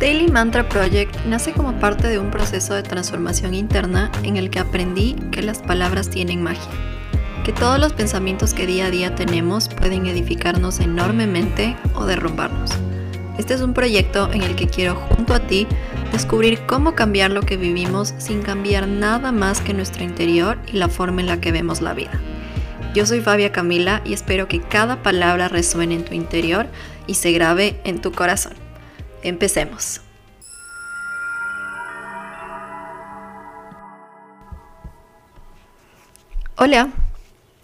Daily Mantra Project nace como parte de un proceso de transformación interna en el que aprendí que las palabras tienen magia, que todos los pensamientos que día a día tenemos pueden edificarnos enormemente o derrumbarnos. Este es un proyecto en el que quiero junto a ti descubrir cómo cambiar lo que vivimos sin cambiar nada más que nuestro interior y la forma en la que vemos la vida. Yo soy Fabia Camila y espero que cada palabra resuene en tu interior y se grabe en tu corazón. Empecemos. Hola,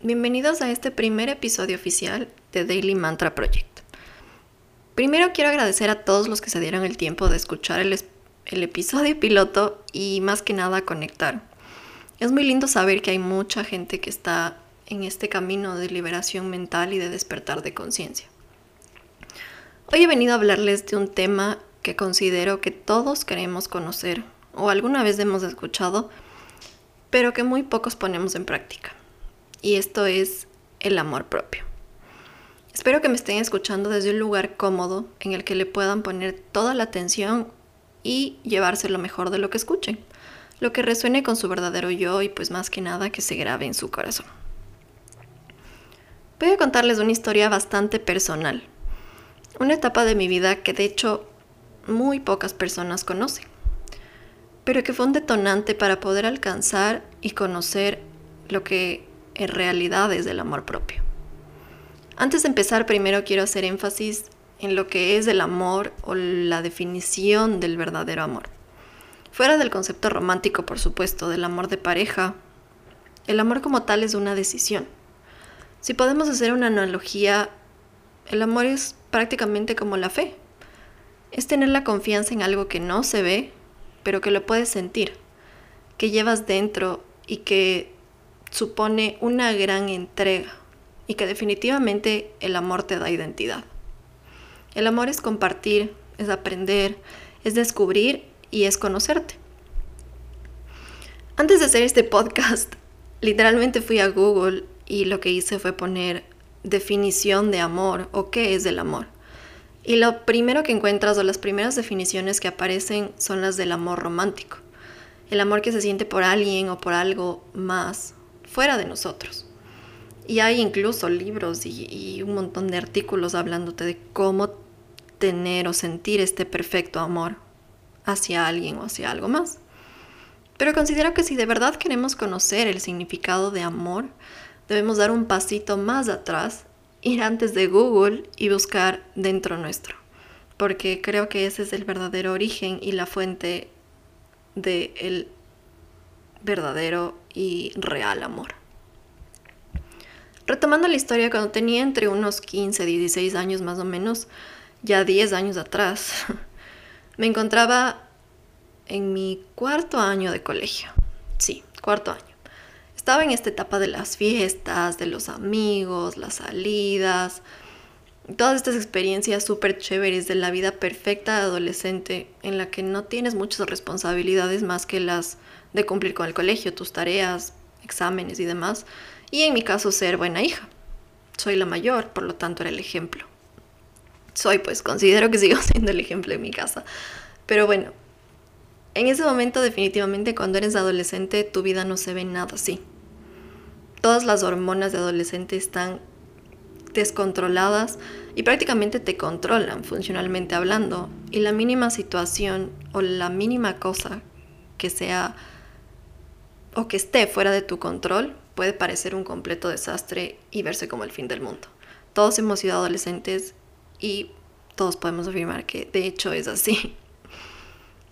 bienvenidos a este primer episodio oficial de Daily Mantra Project. Primero quiero agradecer a todos los que se dieron el tiempo de escuchar el, el episodio piloto y más que nada conectar. Es muy lindo saber que hay mucha gente que está en este camino de liberación mental y de despertar de conciencia. Hoy he venido a hablarles de un tema que considero que todos queremos conocer o alguna vez hemos escuchado, pero que muy pocos ponemos en práctica. Y esto es el amor propio. Espero que me estén escuchando desde un lugar cómodo en el que le puedan poner toda la atención y llevarse lo mejor de lo que escuchen, lo que resuene con su verdadero yo y pues más que nada que se grabe en su corazón. Voy a contarles una historia bastante personal una etapa de mi vida que de hecho muy pocas personas conocen, pero que fue un detonante para poder alcanzar y conocer lo que en realidad es el amor propio. Antes de empezar, primero quiero hacer énfasis en lo que es el amor o la definición del verdadero amor. Fuera del concepto romántico, por supuesto, del amor de pareja, el amor como tal es una decisión. Si podemos hacer una analogía, el amor es prácticamente como la fe. Es tener la confianza en algo que no se ve, pero que lo puedes sentir, que llevas dentro y que supone una gran entrega y que definitivamente el amor te da identidad. El amor es compartir, es aprender, es descubrir y es conocerte. Antes de hacer este podcast, literalmente fui a Google y lo que hice fue poner definición de amor o qué es el amor. Y lo primero que encuentras o las primeras definiciones que aparecen son las del amor romántico. El amor que se siente por alguien o por algo más fuera de nosotros. Y hay incluso libros y, un montón de artículos hablándote de cómo tener o sentir este perfecto amor hacia alguien o hacia algo más. Pero considero que si de verdad queremos conocer el significado de amor, debemos dar un pasito más atrás, ir antes de Google y buscar dentro nuestro, porque creo que ese es el verdadero origen y la fuente del el verdadero y real amor. Retomando la historia, cuando tenía entre unos 15, 16 años más o menos, ya 10 años atrás, me encontraba en mi cuarto año de colegio. Sí, cuarto año estaba en esta etapa de las fiestas, de los amigos, las salidas, todas estas experiencias súper chéveres de la vida perfecta de adolescente en la que no tienes muchas responsabilidades más que las de cumplir con el colegio, tus tareas, exámenes y demás. Y en mi caso ser buena hija. Soy la mayor, por lo tanto era el ejemplo. Soy, pues considero que sigo siendo el ejemplo en mi casa. Pero bueno, en ese momento definitivamente cuando eres adolescente tu vida no se ve nada así todas las hormonas de adolescente están descontroladas y prácticamente te controlan funcionalmente hablando. Y la mínima situación o la mínima cosa que sea o que esté fuera de tu control puede parecer un completo desastre y verse como el fin del mundo. Todos hemos sido adolescentes y todos podemos afirmar que de hecho es así.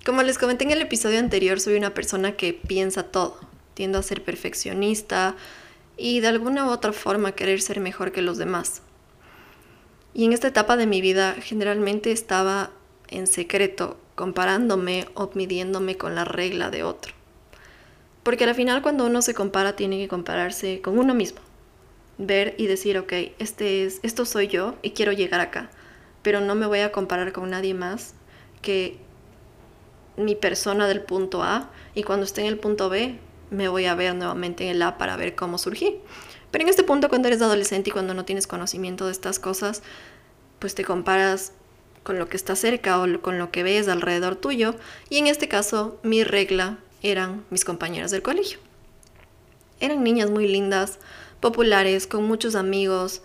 Como les comenté en el episodio anterior, soy una persona que piensa todo. Tiendo a ser perfeccionista, y de alguna u otra forma querer ser mejor que los demás. Y en esta etapa de mi vida generalmente estaba en secreto comparándome o midiéndome con la regla de otro. Porque al final cuando uno se compara tiene que compararse con uno mismo. Ver y decir, ok, este es, esto soy yo y quiero llegar acá. Pero no me voy a comparar con nadie más que mi persona del punto A y cuando esté en el punto B me voy a ver nuevamente en el A para ver cómo surgí. Pero en este punto, cuando eres adolescente y cuando no tienes conocimiento de estas cosas, pues te comparas con lo que está cerca o con lo que ves alrededor tuyo. Y en este caso, mi regla eran mis compañeras del colegio. Eran niñas muy lindas, populares, con muchos amigos,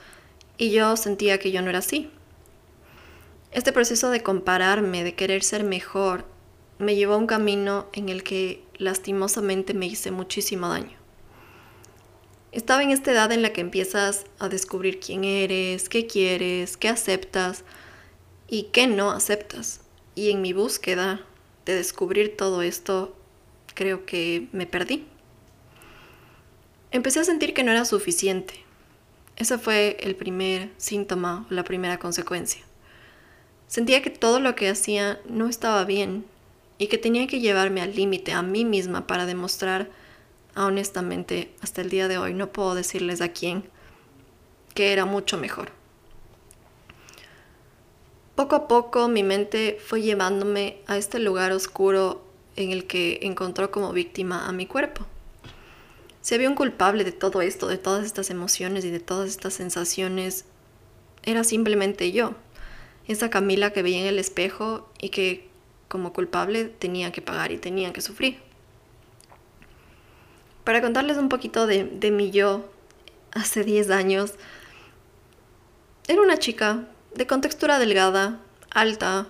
y yo sentía que yo no era así. Este proceso de compararme, de querer ser mejor, me llevó a un camino en el que lastimosamente me hice muchísimo daño. Estaba en esta edad en la que empiezas a descubrir quién eres, qué quieres, qué aceptas y qué no aceptas. Y en mi búsqueda de descubrir todo esto, creo que me perdí. Empecé a sentir que no era suficiente. Ese fue el primer síntoma, la primera consecuencia. Sentía que todo lo que hacía no estaba bien y que tenía que llevarme al límite a mí misma para demostrar, honestamente, hasta el día de hoy no puedo decirles a quién, que era mucho mejor. Poco a poco mi mente fue llevándome a este lugar oscuro en el que encontró como víctima a mi cuerpo. Si había un culpable de todo esto, de todas estas emociones y de todas estas sensaciones, era simplemente yo, esa Camila que veía en el espejo y que como culpable tenía que pagar y tenía que sufrir. Para contarles un poquito de, de mi yo hace 10 años, era una chica de contextura delgada, alta,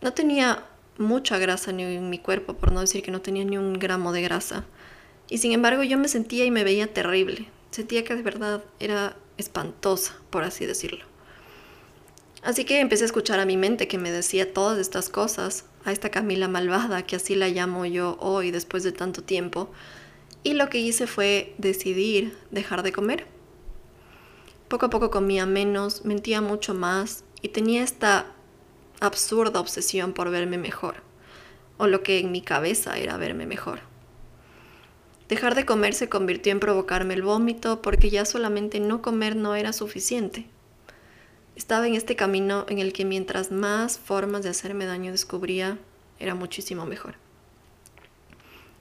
no tenía mucha grasa ni en mi cuerpo, por no decir que no tenía ni un gramo de grasa. Y sin embargo yo me sentía y me veía terrible. Sentía que de verdad era espantosa, por así decirlo. Así que empecé a escuchar a mi mente que me decía todas estas cosas, a esta Camila malvada, que así la llamo yo hoy después de tanto tiempo. Y lo que hice fue decidir dejar de comer. Poco a poco comía menos, mentía mucho más y tenía esta absurda obsesión por verme mejor, o lo que en mi cabeza era verme mejor. Dejar de comer se convirtió en provocarme el vómito porque ya solamente no comer no era suficiente. Estaba en este camino en el que mientras más formas de hacerme daño descubría, era muchísimo mejor.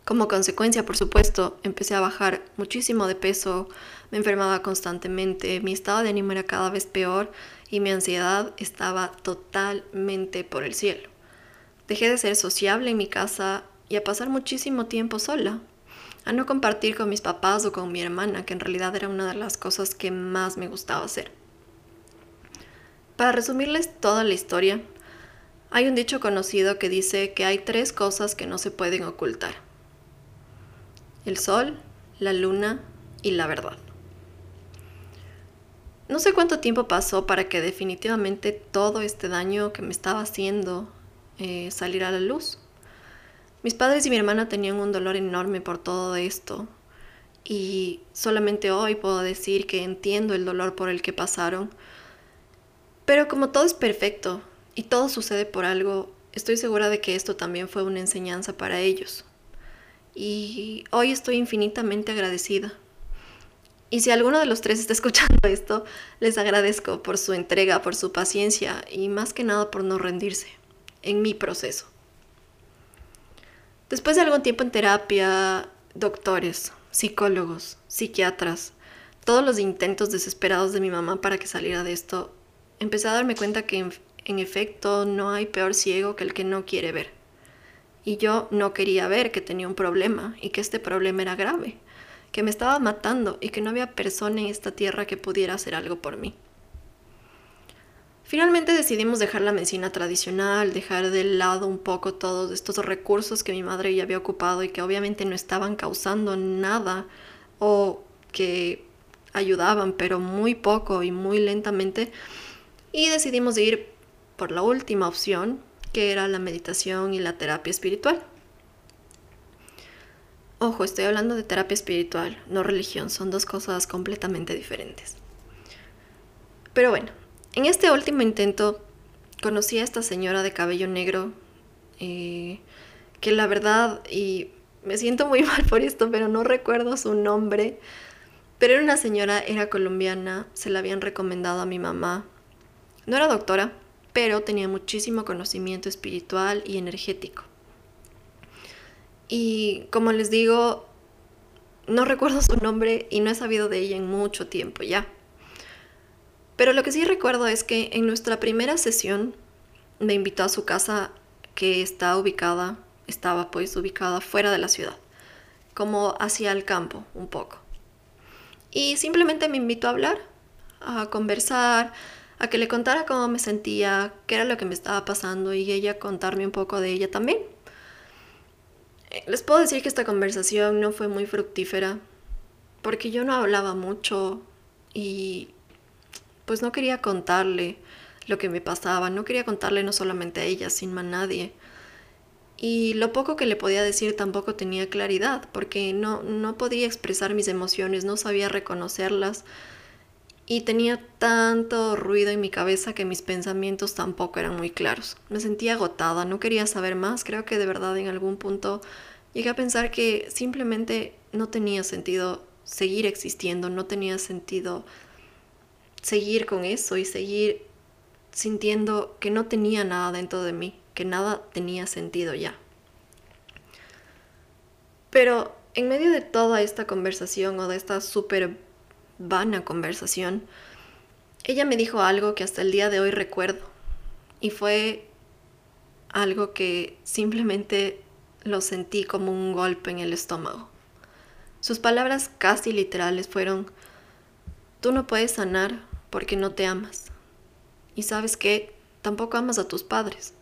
Como consecuencia, por supuesto, empecé a bajar muchísimo de peso, me enfermaba constantemente, mi estado de ánimo era cada vez peor y mi ansiedad estaba totalmente por el cielo. Dejé de ser sociable en mi casa y a pasar muchísimo tiempo sola, a no compartir con mis papás o con mi hermana, que en realidad era una de las cosas que más me gustaba hacer. Para resumirles toda la historia, hay un dicho conocido que dice que hay tres cosas que no se pueden ocultar. El sol, la luna y la verdad. No sé cuánto tiempo pasó para que definitivamente todo este daño que me estaba haciendo eh, saliera a la luz. Mis padres y mi hermana tenían un dolor enorme por todo esto y solamente hoy puedo decir que entiendo el dolor por el que pasaron. Pero como todo es perfecto y todo sucede por algo, estoy segura de que esto también fue una enseñanza para ellos. Y hoy estoy infinitamente agradecida. Y si alguno de los tres está escuchando esto, les agradezco por su entrega, por su paciencia y más que nada por no rendirse en mi proceso. Después de algún tiempo en terapia, doctores, psicólogos, psiquiatras, todos los intentos desesperados de mi mamá para que saliera de esto, empecé a darme cuenta que en, efecto no hay peor ciego que el que no quiere ver. Y yo no quería ver que tenía un problema y que este problema era grave, que me estaba matando y que no había persona en esta tierra que pudiera hacer algo por mí. Finalmente decidimos dejar la medicina tradicional, dejar de lado un poco todos estos recursos que mi madre ya había ocupado y que obviamente no estaban causando nada o que ayudaban, pero muy poco y muy lentamente. Y decidimos ir por la última opción, que era la meditación y la terapia espiritual. Ojo, estoy hablando de terapia espiritual, no religión, son dos cosas completamente diferentes. Pero bueno, en este último intento conocí a esta señora de cabello negro, eh, que la verdad, y me siento muy mal por esto, pero no recuerdo su nombre, pero era una señora, era colombiana, se la habían recomendado a mi mamá. No era doctora, pero tenía muchísimo conocimiento espiritual y energético. Y como les digo, no recuerdo su nombre y no he sabido de ella en mucho tiempo ya. Pero lo que sí recuerdo es que en nuestra primera sesión me invitó a su casa que está ubicada, estaba pues ubicada fuera de la ciudad, como hacia el campo un poco. Y simplemente me invitó a hablar, a conversar, a que le contara cómo me sentía, qué era lo que me estaba pasando y ella contarme un poco de ella también. Eh, les puedo decir que esta conversación no fue muy fructífera porque yo no hablaba mucho y pues no quería contarle lo que me pasaba, no quería contarle no solamente a ella, sino a nadie. Y lo poco que le podía decir tampoco tenía claridad, porque no, no podía expresar mis emociones, no sabía reconocerlas. Y tenía tanto ruido en mi cabeza que mis pensamientos tampoco eran muy claros. Me sentía agotada, no quería saber más. Creo que de verdad en algún punto llegué a pensar que simplemente no tenía sentido seguir existiendo, no tenía sentido seguir con eso y seguir sintiendo que no tenía nada dentro de mí, que nada tenía sentido ya. Pero en medio de toda esta conversación o de esta súper vana conversación, ella me dijo algo que hasta el día de hoy recuerdo. Y fue algo que simplemente lo sentí como un golpe en el estómago. Sus palabras casi literales fueron, tú no puedes sanar porque no te amas. Y sabes que tampoco amas a tus padres.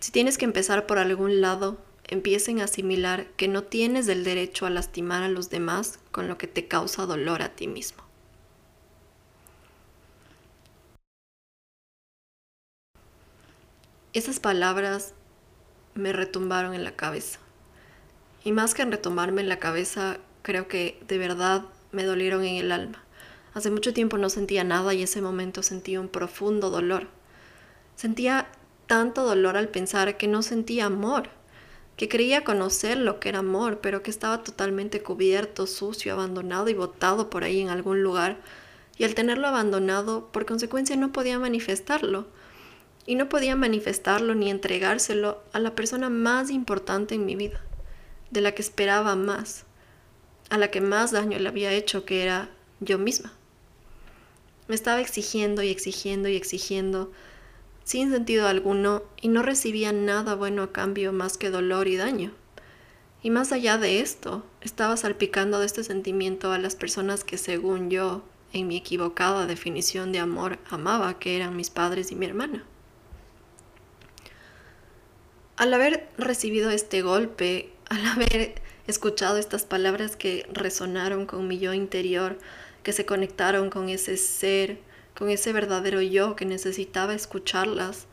Si tienes que empezar por algún lado, empiecen a asimilar que no tienes el derecho a lastimar a los demás con lo que te causa dolor a ti mismo. Esas palabras me retumbaron en la cabeza. Y más que en retumbarme en la cabeza, creo que de verdad me dolieron en el alma. Hace mucho tiempo no sentía nada y ese momento sentí un profundo dolor. Sentía tanto dolor al pensar que no sentía amor, que creía conocer lo que era amor, pero que estaba totalmente cubierto, sucio, abandonado y botado por ahí en algún lugar. Y al tenerlo abandonado, por consecuencia no podía manifestarlo. Y no podía manifestarlo ni entregárselo a la persona más importante en mi vida, de la que esperaba más, a la que más daño le había hecho, que era yo misma. Me estaba exigiendo y exigiendo y exigiendo sin sentido alguno y no recibía nada bueno a cambio más que dolor y daño. Y más allá de esto, estaba salpicando de este sentimiento a las personas que según yo, en mi equivocada definición de amor, amaba, que eran mis padres y mi hermana. Al haber recibido este golpe, al haber escuchado estas palabras que resonaron con mi yo interior, que se conectaron con ese ser, con ese verdadero yo que necesitaba escucharlas,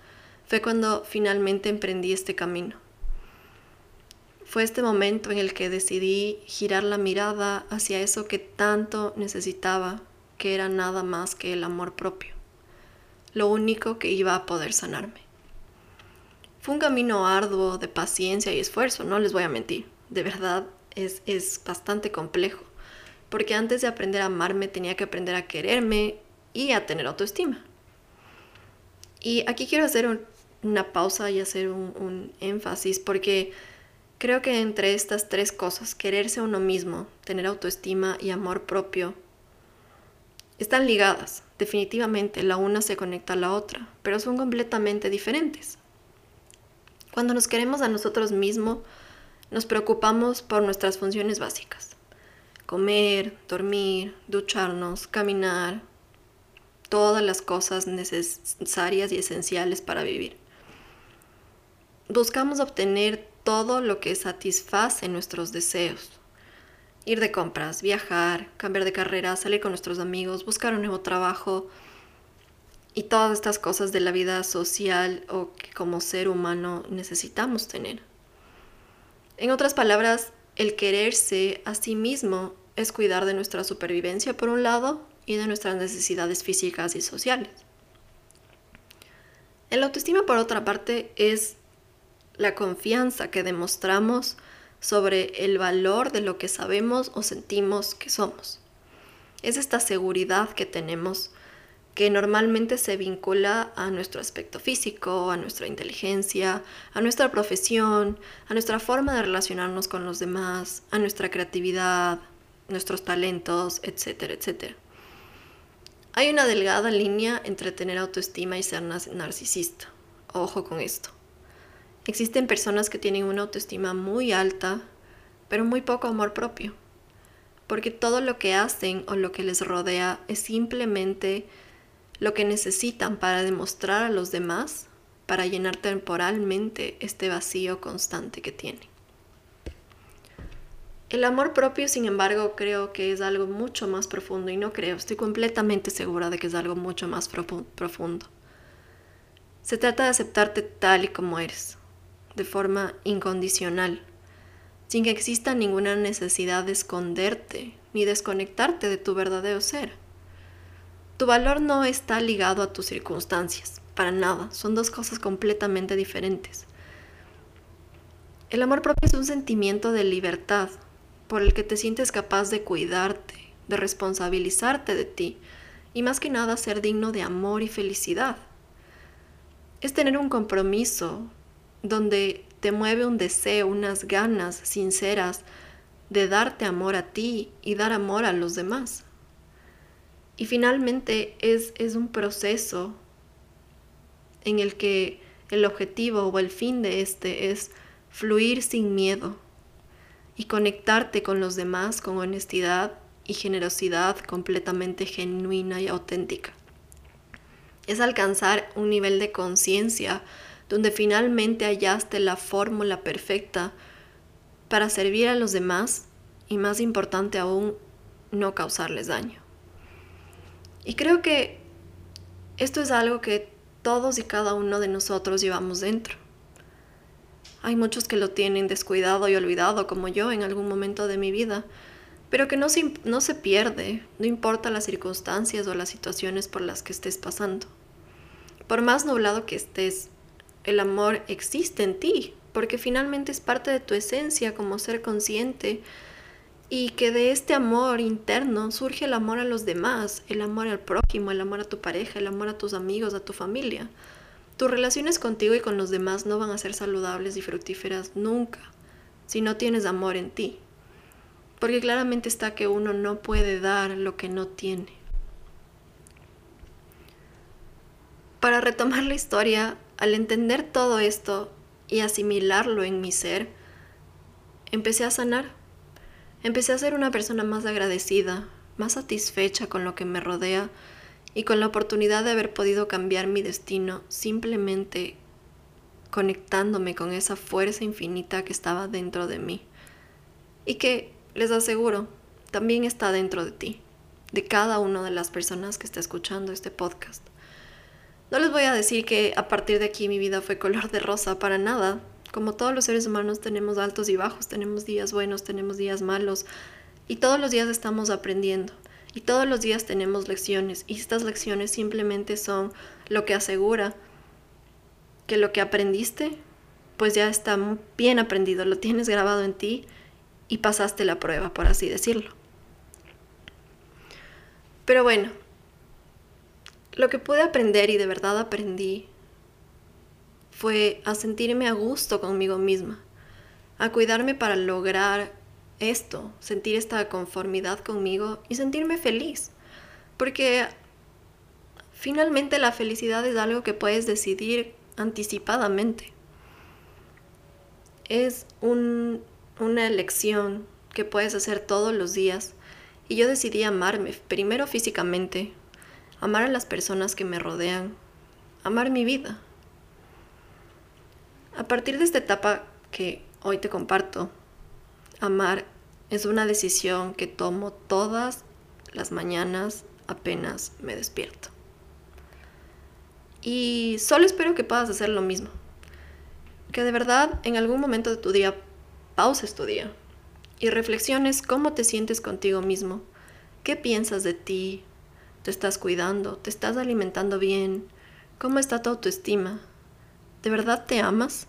fue cuando finalmente emprendí este camino. Fue este momento en el que decidí girar la mirada hacia eso que tanto necesitaba, que era nada más que el amor propio, lo único que iba a poder sanarme. Fue un camino arduo de paciencia y esfuerzo, no les voy a mentir, de verdad es, es bastante complejo porque antes de aprender a amarme tenía que aprender a quererme y a tener autoestima. Y aquí quiero hacer una pausa y hacer un, un énfasis porque creo que entre estas tres cosas, quererse uno mismo, tener autoestima y amor propio, están ligadas. Definitivamente la una se conecta a la otra, pero son completamente diferentes. Cuando nos queremos a nosotros mismos, nos preocupamos por nuestras funciones básicas comer, dormir, ducharnos, caminar, todas las cosas necesarias y esenciales para vivir. Buscamos obtener todo lo que satisface nuestros deseos. Ir de compras, viajar, cambiar de carrera, salir con nuestros amigos, buscar un nuevo trabajo y todas estas cosas de la vida social o que como ser humano necesitamos tener. En otras palabras, el quererse a sí mismo es cuidar de nuestra supervivencia por un lado y de nuestras necesidades físicas y sociales. El autoestima por otra parte es la confianza que demostramos sobre el valor de lo que sabemos o sentimos que somos. Es esta seguridad que tenemos que normalmente se vincula a nuestro aspecto físico, a nuestra inteligencia, a nuestra profesión, a nuestra forma de relacionarnos con los demás, a nuestra creatividad, nuestros talentos, etcétera, etcétera. Hay una delgada línea entre tener autoestima y ser narcisista ojo con esto. Existen personas que tienen una autoestima muy alta, pero muy poco amor propio, porque todo lo que hacen o lo que les rodea es simplemente lo que necesitan para demostrar a los demás, para llenar temporalmente este vacío constante que tienen. El amor propio, sin embargo, creo que es algo mucho más profundo y no creo, estoy completamente segura de que es algo mucho más profundo. Se trata de aceptarte tal y como eres, de forma incondicional, sin que exista ninguna necesidad de esconderte ni desconectarte de tu verdadero ser. Tu valor no está ligado a tus circunstancias, para nada, son dos cosas completamente diferentes. El amor propio es un sentimiento de libertad, por el que te sientes capaz de cuidarte, de responsabilizarte de ti y más que nada ser digno de amor y felicidad. Es tener un compromiso donde te mueve un deseo, unas ganas sinceras de darte amor a ti y dar amor a los demás. Y finalmente es, es un proceso en el que el objetivo o el fin de este es fluir sin miedo, y conectarte con los demás con honestidad y generosidad completamente genuina y auténtica. Es alcanzar un nivel de conciencia donde finalmente hallaste la fórmula perfecta para servir a los demás y más importante aún, no causarles daño. Y creo que esto es algo que todos y cada uno de nosotros llevamos dentro. Hay muchos que lo tienen descuidado y olvidado, como yo en algún momento de mi vida, pero que no se, no se pierde, no importa las circunstancias o las situaciones por las que estés pasando. Por más nublado que estés, el amor existe en ti, porque finalmente es parte de tu esencia como ser consciente y que de este amor interno surge el amor a los demás, el amor al prójimo, el amor a tu pareja, el amor a tus amigos, a tu familia. Tus relaciones contigo y con los demás no van a ser saludables y fructíferas nunca si no tienes amor en ti. Porque claramente está que uno no puede dar lo que no tiene. Para retomar la historia, al entender todo esto y asimilarlo en mi ser, empecé a sanar. Empecé a ser una persona más agradecida, más satisfecha con lo que me rodea y con la oportunidad de haber podido cambiar mi destino simplemente conectándome con esa fuerza infinita que estaba dentro de mí y que, les aseguro, también está dentro de ti, de cada una de las personas que está escuchando este podcast. No les voy a decir que a partir de aquí mi vida fue color de rosa para nada. Como todos los seres humanos tenemos altos y bajos, tenemos días buenos, tenemos días malos y todos los días estamos aprendiendo. Y todos los días tenemos lecciones y estas lecciones simplemente son lo que asegura que lo que aprendiste pues ya está bien aprendido, lo tienes grabado en ti y pasaste la prueba, por así decirlo. Pero bueno, lo que pude aprender y de verdad aprendí fue a sentirme a gusto conmigo misma, a cuidarme para lograr esto, sentir esta conformidad conmigo y sentirme feliz. Porque finalmente la felicidad es algo que puedes decidir anticipadamente. Es una elección que puedes hacer todos los días. Y yo decidí amarme, primero físicamente, amar a las personas que me rodean, amar mi vida. A partir de esta etapa que hoy te comparto, Amar es una decisión que tomo todas las mañanas apenas me despierto. Y solo espero que puedas hacer lo mismo. Que de verdad en algún momento de tu día pauses tu día y reflexiones cómo te sientes contigo mismo, qué piensas de ti, te estás cuidando, te estás alimentando bien, cómo está tu autoestima, ¿de verdad te amas?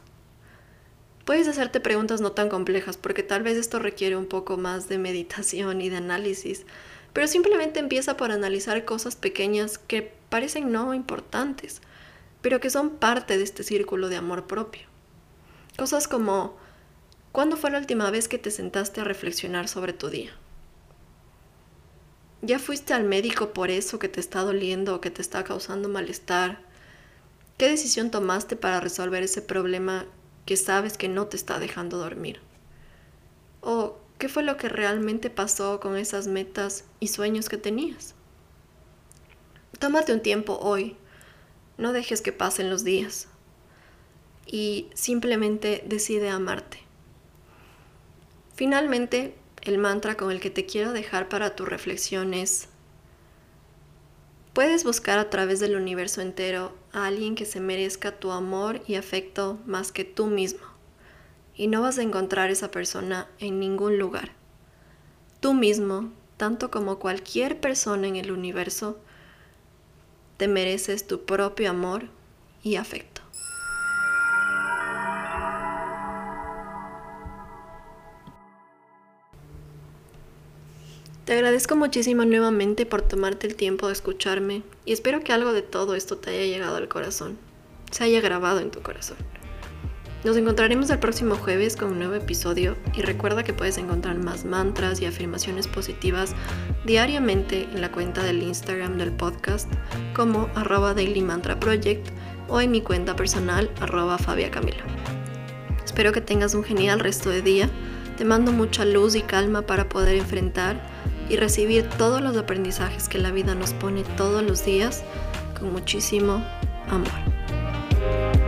Puedes hacerte preguntas no tan complejas porque tal vez esto requiere un poco más de meditación y de análisis, pero simplemente empieza por analizar cosas pequeñas que parecen no importantes, pero que son parte de este círculo de amor propio. Cosas como, ¿cuándo fue la última vez que te sentaste a reflexionar sobre tu día? ¿Ya fuiste al médico por eso que te está doliendo o que te está causando malestar? ¿Qué decisión tomaste para resolver ese problema que sabes que no te está dejando dormir? ¿O qué fue lo que realmente pasó con esas metas y sueños que tenías? Tómate un tiempo hoy, no dejes que pasen los días y simplemente decide amarte. Finalmente, el mantra con el que te quiero dejar para tu reflexión es, puedes buscar a través del universo entero a alguien que se merezca tu amor y afecto más que tú mismo, y no vas a encontrar esa persona en ningún lugar. Tú mismo, tanto como cualquier persona en el universo, te mereces tu propio amor y afecto. Te agradezco muchísimo nuevamente por tomarte el tiempo de escucharme y espero que algo de todo esto te haya llegado al corazón, se haya grabado en tu corazón. Nos encontraremos el próximo jueves con un nuevo episodio y recuerda que puedes encontrar más mantras y afirmaciones positivas diariamente en la cuenta del Instagram del podcast como arroba Daily Mantra Project o en mi cuenta personal arroba Fabia Camila. Espero que tengas un genial resto de día. Te mando mucha luz y calma para poder enfrentar y recibir todos los aprendizajes que la vida nos pone todos los días con muchísimo amor.